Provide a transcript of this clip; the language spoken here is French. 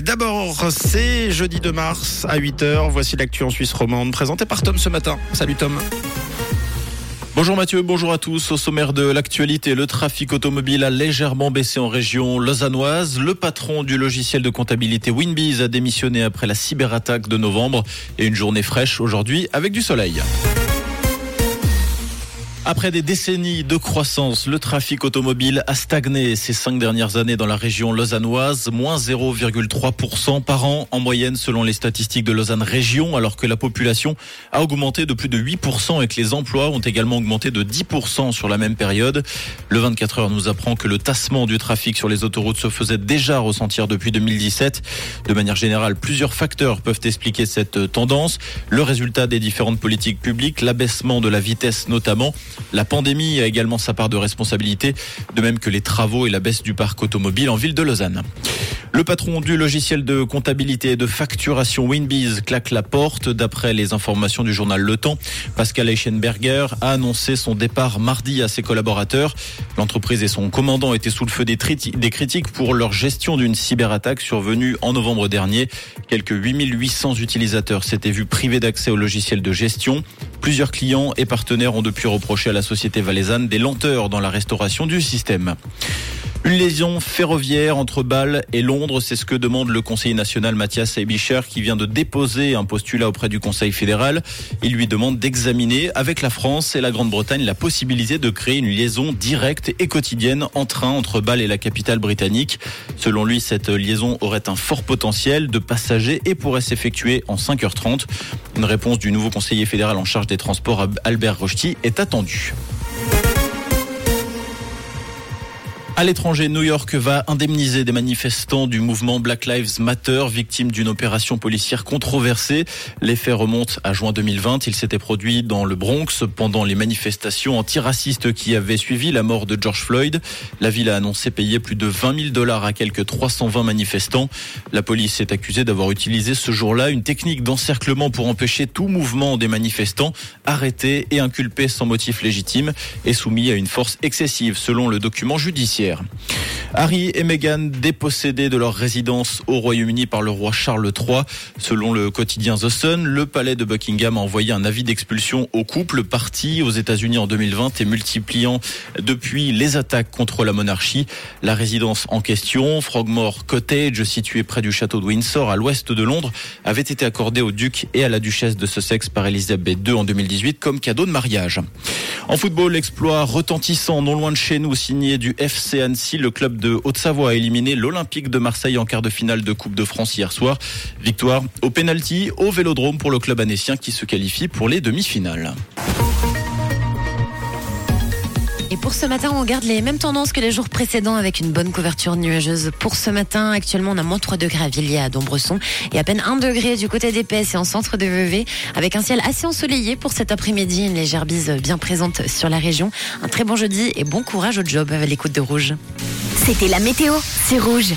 D'abord, c'est jeudi 2 mars à 8h. Voici l'actu en Suisse romande présentée par Tom ce matin. Salut Tom. Bonjour Mathieu, bonjour à tous. Au sommaire de l'actualité, le trafic automobile a légèrement baissé en région lausannoise. Le patron du logiciel de comptabilité Winbees a démissionné après la cyberattaque de novembre et une journée fraîche aujourd'hui avec du soleil. Après des décennies de croissance, le trafic automobile a stagné ces cinq dernières années dans la région lausannoise, moins 0,3% par an en moyenne selon les statistiques de Lausanne Région, alors que la population a augmenté de plus de 8% et que les emplois ont également augmenté de 10% sur la même période. Le 24 heures nous apprend que le tassement du trafic sur les autoroutes se faisait déjà ressentir depuis 2017. De manière générale, plusieurs facteurs peuvent expliquer cette tendance. Le résultat des différentes politiques publiques, l'abaissement de la vitesse notamment, la pandémie a également sa part de responsabilité, de même que les travaux et la baisse du parc automobile en ville de Lausanne. Le patron du logiciel de comptabilité et de facturation Winbees claque la porte. D'après les informations du journal Le Temps, Pascal Eichenberger a annoncé son départ mardi à ses collaborateurs. L'entreprise et son commandant étaient sous le feu des, des critiques pour leur gestion d'une cyberattaque survenue en novembre dernier. Quelques 8800 utilisateurs s'étaient vus privés d'accès au logiciel de gestion. Plusieurs clients et partenaires ont depuis reproché à la société valaisanne des lenteurs dans la restauration du système. Une lésion ferroviaire entre Bâle et Londres, c'est ce que demande le conseiller national Mathias Eibicher qui vient de déposer un postulat auprès du Conseil fédéral. Il lui demande d'examiner avec la France et la Grande-Bretagne la possibilité de créer une liaison directe et quotidienne en train entre Bâle et la capitale britannique. Selon lui, cette liaison aurait un fort potentiel de passagers et pourrait s'effectuer en 5h30. Une réponse du nouveau conseiller fédéral en charge des transports, Albert Rochety, est attendue. À l'étranger, New York va indemniser des manifestants du mouvement Black Lives Matter, victimes d'une opération policière controversée. Les faits remontent à juin 2020. Il s'était produit dans le Bronx pendant les manifestations antiracistes qui avaient suivi la mort de George Floyd. La ville a annoncé payer plus de 20 000 dollars à quelques 320 manifestants. La police est accusée d'avoir utilisé ce jour-là une technique d'encerclement pour empêcher tout mouvement des manifestants, arrêtés et inculpés sans motif légitime et soumis à une force excessive selon le document judiciaire. Harry et Meghan dépossédés de leur résidence au Royaume-Uni par le roi Charles III. Selon le quotidien The Sun, le palais de Buckingham a envoyé un avis d'expulsion au couple parti aux États-Unis en 2020 et multipliant depuis les attaques contre la monarchie. La résidence en question, Frogmore Cottage, située près du château de Windsor à l'ouest de Londres, avait été accordée au duc et à la duchesse de Sussex par Elisabeth II en 2018 comme cadeau de mariage. En football, l'exploit retentissant non loin de chez nous signé du FC Annecy. Le club de Haute-Savoie a éliminé l'Olympique de Marseille en quart de finale de Coupe de France hier soir. Victoire au penalty au Vélodrome pour le club annécien qui se qualifie pour les demi-finales. Pour ce matin, on garde les mêmes tendances que les jours précédents avec une bonne couverture nuageuse. Pour ce matin, actuellement, on a moins 3 degrés à Villiers, à Dombresson et à peine 1 degré du côté des et en centre de Vevey avec un ciel assez ensoleillé pour cet après-midi. Une légère bise bien présente sur la région. Un très bon jeudi et bon courage au job avec l'écoute de Rouge. C'était la météo, c'est Rouge.